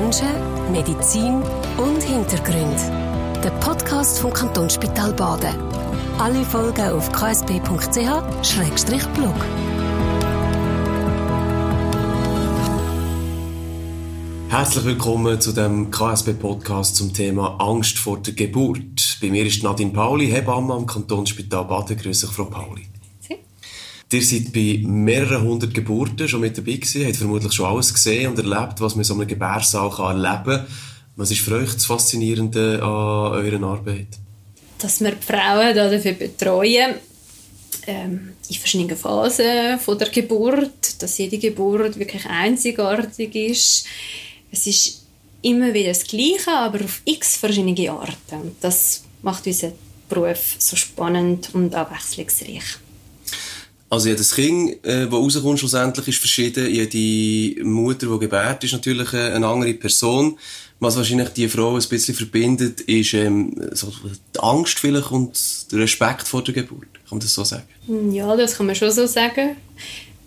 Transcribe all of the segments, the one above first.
Menschen, Medizin und Hintergrund. Der Podcast vom Kantonsspital Baden. Alle Folgen auf ksp.ch-blog. Herzlich willkommen zu dem KSB-Podcast zum Thema Angst vor der Geburt. Bei mir ist Nadine Pauli, Hebamme am Kantonsspital Baden. Grüße Frau Pauli. Ihr seid bei mehreren hundert Geburten schon mit dabei gewesen, habt vermutlich schon alles gesehen und erlebt, was man in so einem Gebärsaal erleben kann. Was ist für euch das Faszinierende an eurer Arbeit? Dass wir die Frauen dafür betreuen, ähm, in verschiedenen Phasen von der Geburt, dass jede Geburt wirklich einzigartig ist. Es ist immer wieder das Gleiche, aber auf x verschiedene Arten. Das macht unseren Beruf so spannend und abwechslungsreich. Also jedes Kind, äh, das rauskommt, schlussendlich ist verschieden. Jede Mutter, die gebärt, ist natürlich äh, eine andere Person. Was wahrscheinlich die Frau ein bisschen verbindet, ist ähm, so die Angst vielleicht und der Respekt vor der Geburt. Kann man das so sagen? Ja, das kann man schon so sagen.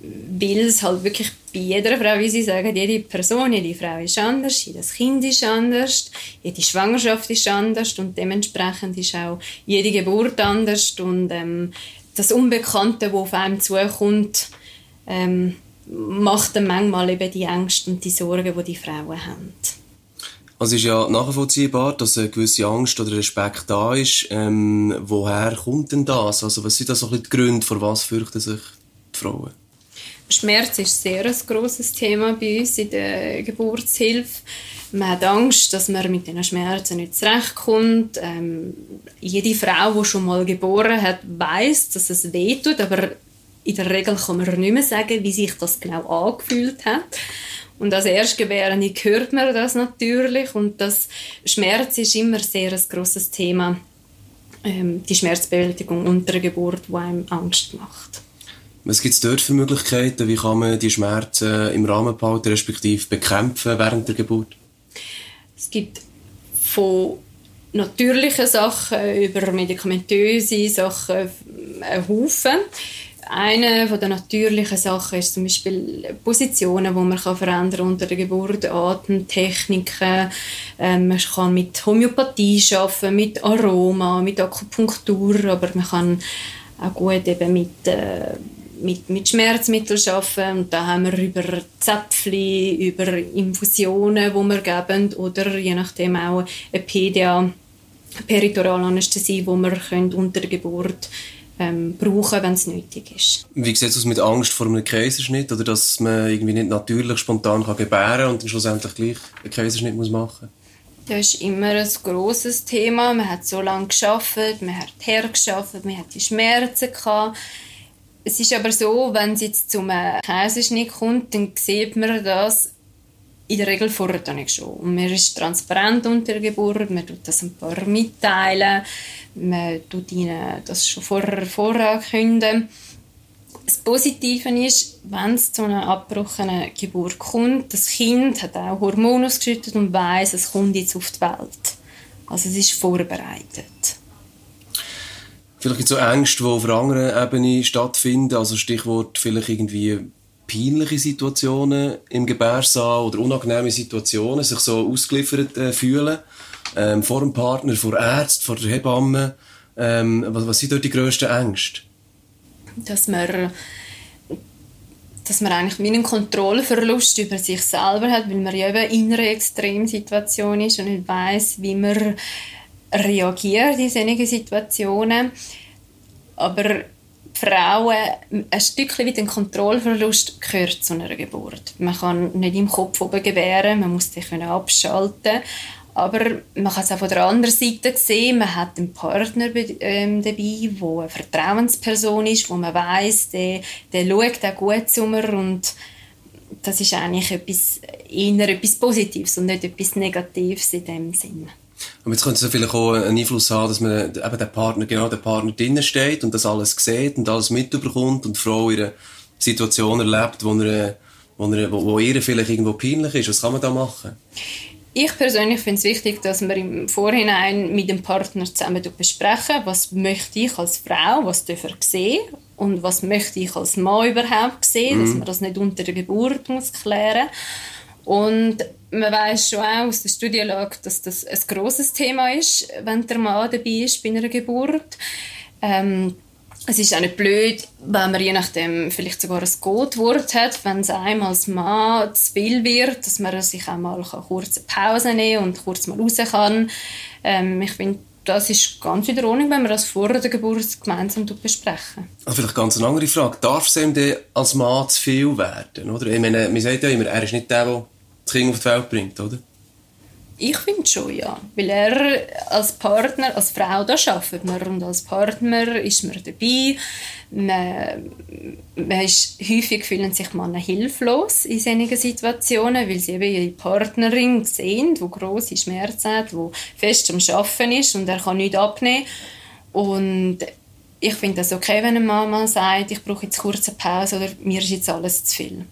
Weil es halt wirklich bei jeder Frau, wie Sie sagen, jede Person, jede Frau ist anders, jedes Kind ist anders, jede Schwangerschaft ist anders und dementsprechend ist auch jede Geburt anders und ähm, das Unbekannte, das auf einem zukommt, ähm, macht dann manchmal eben die Ängste und die Sorgen, die die Frauen haben. Also es ist ja nachvollziehbar, dass eine gewisse Angst oder Respekt da ist. Ähm, woher kommt denn das? Also was sind da so ein bisschen die Gründe, vor was fürchten sich die Frauen? Schmerz ist sehr ein grosses Thema bei uns in der Geburtshilfe. Man hat Angst, dass man mit diesen Schmerzen nicht zurechtkommt. Ähm, jede Frau, die schon mal geboren hat, weiß, dass es weh tut, aber in der Regel kann man nicht mehr sagen, wie sich das genau angefühlt hat. Und als Erstgebärende hört man das natürlich und das Schmerz ist immer sehr ein grosses Thema. Ähm, die Schmerzbewältigung unter der Geburt, die einem Angst macht. Was gibt es dort für Möglichkeiten? Wie kann man die Schmerzen im Rahmen behalten, respektive bekämpfen während der Geburt? Es gibt von natürlichen Sachen über medikamentöse Sachen einen Haufen. Eine der natürlichen Sachen ist zum Beispiel Positionen, die man verändern kann unter der Geburt, Atemtechniken. Ähm, man kann mit Homöopathie arbeiten, mit Aroma, mit Akupunktur, aber man kann auch gut eben mit äh, mit, mit Schmerzmitteln arbeiten. Und da haben wir über Zäpfchen, über Infusionen, die wir geben, oder je nachdem auch eine PDA, Peritoralanästhesie, die wir können unter der Geburt ähm, brauchen, wenn es nötig ist. Wie sieht es aus mit Angst vor einem Kaiserschnitt oder dass man irgendwie nicht natürlich spontan kann gebären und dann schlussendlich gleich einen Kaiserschnitt muss machen? Das ist immer ein grosses Thema. Man hat so lange geschafft, man hat hergeschafft, man hat die Schmerzen gehabt es ist aber so, wenn es jetzt zum Käseschnitt kommt, dann sieht man das in der Regel vorher nicht schon. Und man ist transparent unter der Geburt, man tut das ein paar mitteilen, man tut ihnen das schon vorher vorankündigen. Das Positive ist, wenn es zu einer abgebrochenen Geburt kommt, das Kind hat auch Hormone ausgeschüttet und weiß, es kommt jetzt auf die Welt. Also es ist vorbereitet. Vielleicht gibt es so Ängste, die auf einer anderen Ebene stattfinden. Also Stichwort vielleicht irgendwie peinliche Situationen im Gebärsaal oder unangenehme Situationen, sich so ausgeliefert äh, fühlen. Ähm, vor dem Partner, vor Ärzten, vor der Hebamme. Ähm, was, was sind dort die grössten Ängste? Dass man dass man eigentlich einen Kontrollverlust über sich selber hat, weil man ja eben in einer Extremsituation ist und nicht weiß, wie man reagiert in solchen Situationen. Aber Frauen, ein Stückchen wie den Kontrollverlust gehört zu einer Geburt. Man kann nicht im Kopf oben gebären, man muss sich abschalten aber man kann es auch von der anderen Seite sehen, man hat einen Partner ähm, dabei, der eine Vertrauensperson ist, wo man weiß, der, der schaut auch gut zu mir und das ist eigentlich etwas, eher etwas Positives und nicht etwas Negatives in dem Sinne. Und jetzt könnte es vielleicht auch einen Einfluss haben, dass man eben der Partner, genau der Partner drinnen steht und das alles sieht und alles mitbekommt und die Frau ihre Situation erlebt, wo, er, wo, er, wo, wo ihr vielleicht irgendwo peinlich ist. Was kann man da machen? Ich persönlich finde es wichtig, dass wir im Vorhinein mit dem Partner zusammen besprechen, was möchte ich als Frau, was darf er sehen und was möchte ich als Mann überhaupt sehen, mhm. dass man das nicht unter der Geburt muss klären und man weiß schon auch aus der Studienlage, dass das ein großes Thema ist, wenn der Mann dabei ist bei einer Geburt. Ähm, es ist auch nicht blöd, wenn man je nachdem vielleicht sogar ein Gotwort hat, wenn es einem als Mann zu viel wird, dass man sich auch mal eine Pause nehmen und kurz mal raus kann. Ähm, ich finde, das ist ganz in Ordnung, wenn wir das vor der Geburt gemeinsam besprechen. Also vielleicht ganz eine andere Frage. Darf es ihm als Mann zu viel werden? Oder? Ich meine, man sagt ja immer, er ist nicht der, der das Kind auf die Welt bringt, oder? Ich finde schon, ja. Weil er als Partner, als Frau, da arbeitet man und als Partner ist man dabei. Man, man ist, häufig fühlen sich Männer hilflos in solchen Situationen, weil sie eben ihre Partnerin sehen, die grosse Schmerzen hat, die fest am Arbeiten ist und er kann nichts abnehmen. Und ich finde das okay, wenn eine Mama sagt, ich brauche jetzt kurz eine Pause oder mir ist jetzt alles zu viel.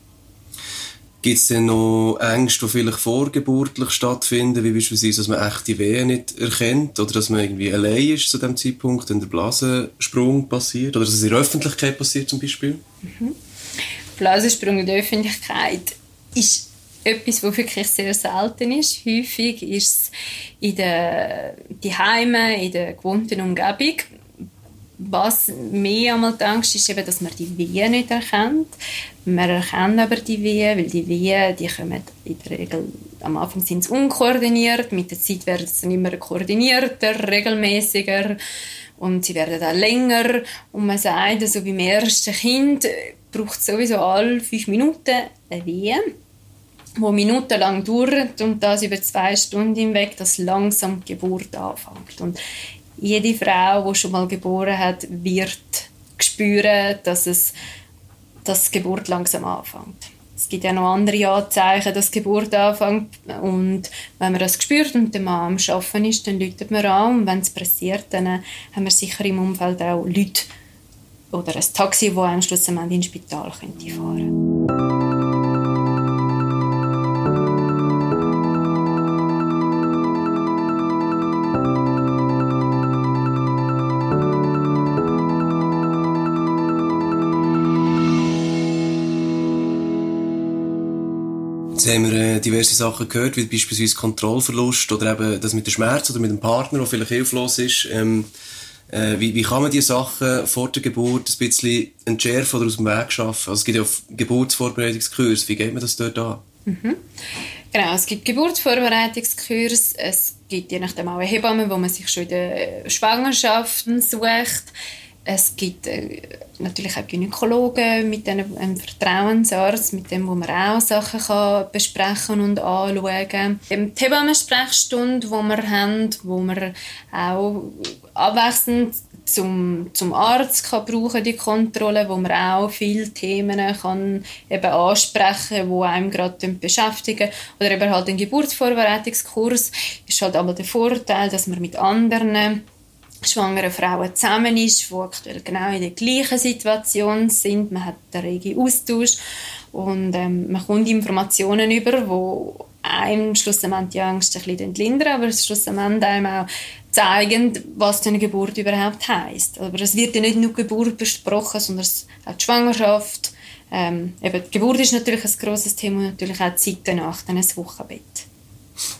Gibt es denn noch Ängste, die vielleicht vorgeburtlich stattfinden, wie beispielsweise, dass man echte Wehen nicht erkennt oder dass man irgendwie allein ist zu dem Zeitpunkt, wenn der Blasensprung passiert oder dass es in der Öffentlichkeit passiert zum Beispiel? Mhm. Blasensprung in der Öffentlichkeit ist etwas, was wirklich sehr selten ist. Häufig ist es in den Heimen, in der gewohnten Umgebung was mir einmal die Angst ist, eben, dass man die Wehen nicht erkennt. Man erkennt aber die Wehen, weil die Wehen, die kommen in der Regel, am Anfang sind sie unkoordiniert, mit der Zeit werden sie dann immer koordinierter, regelmäßiger und sie werden auch länger. Und man sagt, also beim ersten Kind braucht es sowieso alle fünf Minuten eine Wehe wo minutenlang dauert und das über zwei Stunden hinweg, dass langsam die Geburt anfängt. Und jede Frau, die schon mal geboren hat, wird spüren, dass es dass Geburt langsam anfängt. Es gibt ja noch andere Anzeichen, dass Geburt anfängt. Und wenn man das spürt und der Mann am Arbeiten ist, dann läutet man an. Und wenn es passiert, dann haben wir sicher im Umfeld auch Leute oder ein Taxi, das am Schluss ins Spital fahren könnte. Haben wir äh, diverse Sachen gehört, wie beispielsweise Kontrollverlust oder eben das mit dem Schmerz oder mit dem Partner, der vielleicht hilflos ist. Ähm, äh, wie, wie kann man diese Sachen vor der Geburt ein bisschen entschärfen oder aus dem Weg schaffen? Also es gibt ja Geburtsvorbereitungskurs. Wie geht man das dort an? Mhm. Genau, es gibt Geburtsvorbereitungskurs, es gibt je nachdem auch eine Hebamme, wo man sich schon in der Schwangerschaft sucht. Es gibt äh, natürlich auch Gynäkologen mit einem, Vertrauensarzt, mit dem wo man auch Sachen kann besprechen und anschauen. Die Hebammensprechstunde, die wir haben, wo man auch abwechselnd zum, zum Arzt kann brauchen die Kontrolle, wo man auch viele Themen kann eben ansprechen, wo einem gerade beschäftigen oder eben halt ein Geburtsvorbereitungskurs ist halt aber der Vorteil, dass man mit anderen schwangere Frauen zusammen ist, die aktuell genau in der gleichen Situation sind. Man hat einen regen Austausch und ähm, man kommt Informationen über, wo einem schlussendlich die Angst ein bisschen lindern, aber schlussendlich einem auch zeigen, was eine Geburt überhaupt heißt. Aber es wird ja nicht nur Geburt besprochen, sondern auch die Schwangerschaft. Ähm, eben, die Geburt ist natürlich ein grosses Thema und natürlich auch die Zeit danach, dann ein Wochenbett.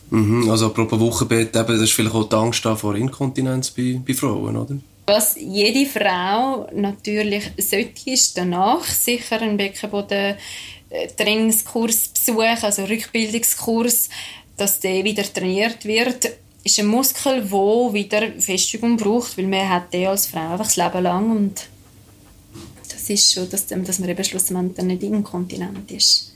Mhm, also apropos Wochenbett, eben, das ist vielleicht auch die Angst vor Inkontinenz bei, bei Frauen, oder? Was jede Frau natürlich sollte, ist danach sicher einen Beckenboden-Trainingskurs besuchen, also Rückbildungskurs, dass der wieder trainiert wird ist ein Muskel, der wieder Festigung braucht, weil man hat den als Frau einfach das Leben lang und das ist schon, dass, dass man eben schlussendlich nicht inkontinent ist.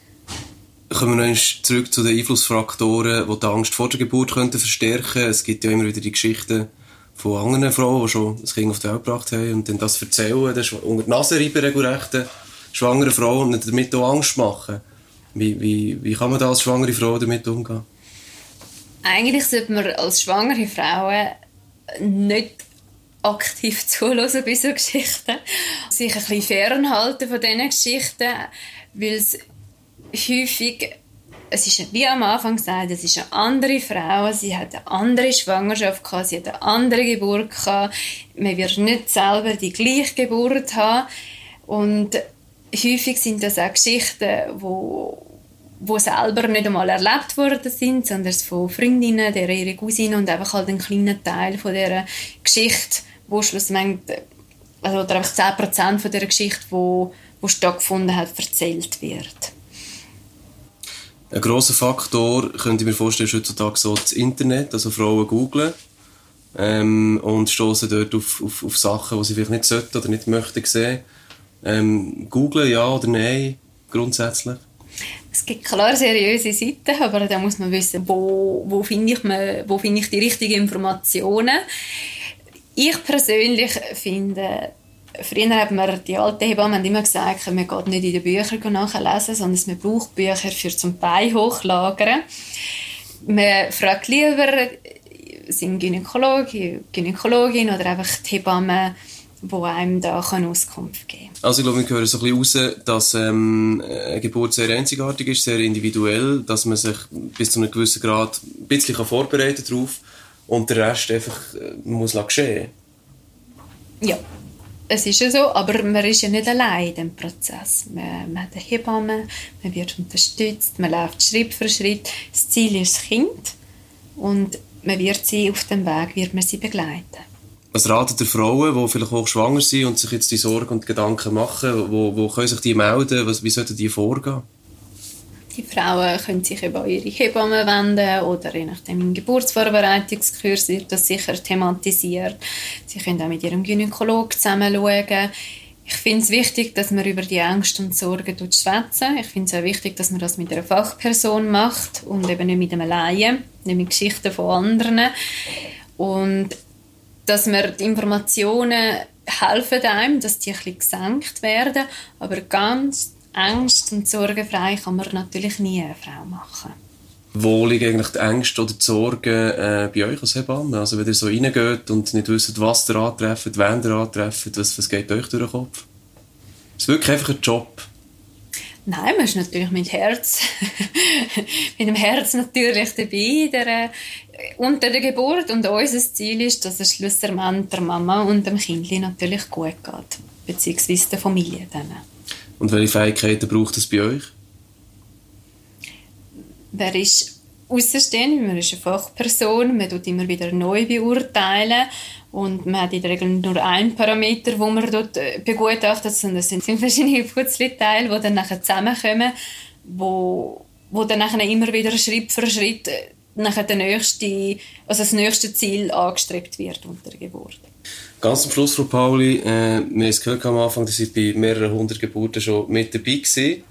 Kommen wir noch zurück zu den Einflussfaktoren, die die Angst vor der Geburt könnten verstärken Es gibt ja immer wieder die Geschichten von anderen Frauen, die schon das Kind auf die Welt gebracht haben und dann das erzählen, das unter die Nase reiben regelrecht, schwangere Frauen und damit auch Angst machen. Wie, wie, wie kann man da als schwangere Frau damit umgehen? Eigentlich sollte man als schwangere Frauen nicht aktiv zuhören bei solchen Geschichten. Sich ein bisschen fernhalten von diesen Geschichten, weil es häufig, es ist wie am Anfang gesagt, es ist eine andere Frau, sie hat eine andere Schwangerschaft gehabt, sie hat eine andere Geburt gehabt, man wird nicht selber die gleiche Geburt haben und häufig sind das auch Geschichten, wo wo selber nicht einmal erlebt worden sind, sondern von Freundinnen, der ihre Cousine und einfach halt einen kleinen Teil von dieser Geschichte, wo schlussendlich, also oder einfach 10% von dieser Geschichte, wo, wo stattgefunden hat, erzählt wird. Ein grosser Faktor, könnte ich mir vorstellen, ist heutzutage so das Internet, also Frauen googlen ähm, und stoßen dort auf, auf, auf Sachen, die sie vielleicht nicht sollten oder nicht möchten sehen. Ähm, googlen, ja oder nein, grundsätzlich? Es gibt klar seriöse Seiten, aber da muss man wissen, wo, wo finde ich, find ich die richtigen Informationen. Ich persönlich finde, früher hat man, die alten Hebammen immer gesagt, man geht nicht in den Büchern nachlesen, sondern man braucht Bücher für zum Bein hochlagern. Man fragt lieber sind Gynäkologe, Gynäkologin oder einfach die Hebamme, die einem da Auskunft geben kann. Also ich glaube, wir hören so ein bisschen raus, dass ähm, eine Geburt sehr einzigartig ist, sehr individuell, dass man sich bis zu einem gewissen Grad ein bisschen vorbereiten darauf und der Rest einfach äh, muss geschehen. Ja, es ist ja so, aber man ist ja nicht allein in diesem Prozess. Man, man hat eine Hebamme, man wird unterstützt, man läuft Schritt für Schritt. Das Ziel ist das Kind und man wird sie auf dem Weg wird man sie begleiten. Was ratet ihr Frauen, die vielleicht auch schwanger sind und sich jetzt die Sorgen und Gedanken machen, wo, wo können sich die melden, was, wie sollten die vorgehen? Die Frauen können sich über ihre Hebamme wenden oder je nachdem im Geburtsvorbereitungskurs wird das sicher thematisiert. Sie können auch mit ihrem Gynäkolog zusammen schauen. Ich finde es wichtig, dass man über die Ängste und Sorgen schwätzen. Ich finde es auch wichtig, dass man das mit einer Fachperson macht und eben nicht mit einem Laien, nicht mit Geschichten von anderen. Und dass man die Informationen helfen einem, dass die ein bisschen gesenkt werden, aber ganz Ängste und sorgenfrei kann man natürlich nie eine Frau machen. Wo liegen eigentlich die Ängste oder die Sorgen äh, bei euch als Hebamme? Also wenn ihr so reingeht und nicht wisst, was ihr antrefft, wen ihr antrefft, was, was geht euch durch den Kopf? Ist es wirklich einfach ein Job? Nein, man ist natürlich mit Herz, mit dem Herz natürlich dabei der, äh, unter der Geburt und unser Ziel ist, dass es schlussendlich der Mama und dem Kind natürlich gut geht, beziehungsweise der Familie dann. Und welche Fähigkeiten braucht es bei euch? Wer ist außenstehend, man ist eine Fachperson, man tut immer wieder neu beurteilen und man hat in der Regel nur einen Parameter, wo man dort äh, begutachtet, sondern es sind verschiedene Putzleteile, die dann nachher zusammenkommen, wo, wo dann nachher immer wieder Schritt für Schritt äh, nachher der nächste, also das nächste Ziel angestrebt wird unter der Geburt. Ganz zum Schluss, Frau Pauli, äh, wir haben es gehört am Anfang, dass Sie bei mehreren hundert Geburten schon mit dabei waren.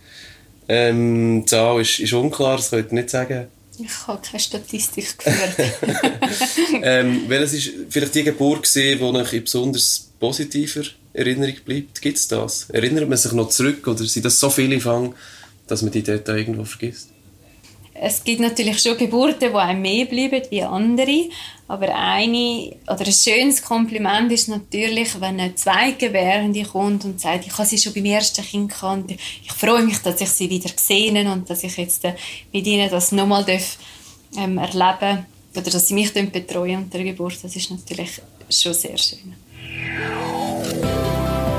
Ähm, die Zahl ist, ist unklar, das könnt ihr nicht sagen. Ich habe keine Statistik geführt. ähm, welches ist vielleicht die Geburt gewesen, die euch in besonders positiver Erinnerung bleibt? Gibt es das? Erinnert man sich noch zurück oder sind das so viele Fang, dass man die dort irgendwo vergisst? Es gibt natürlich schon Geburten, die einem mehr bleiben wie andere. Aber eine, oder ein schönes Kompliment ist natürlich, wenn eine Zweitgebärende kommt und sagt, ich habe sie schon beim ersten Kind gehabt ich freue mich, dass ich sie wieder gesehen und dass ich jetzt äh, mit ihnen das nochmal ähm, erleben oder dass sie mich betreuen unter der Geburt. Das ist natürlich schon sehr schön.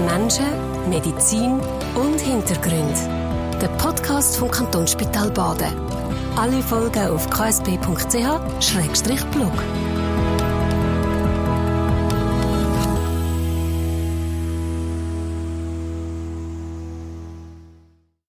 Menschen, Medizin und Hintergründe. Der Podcast vom Kantonsspital Baden. Alle Folgen auf ksp.ch-blog.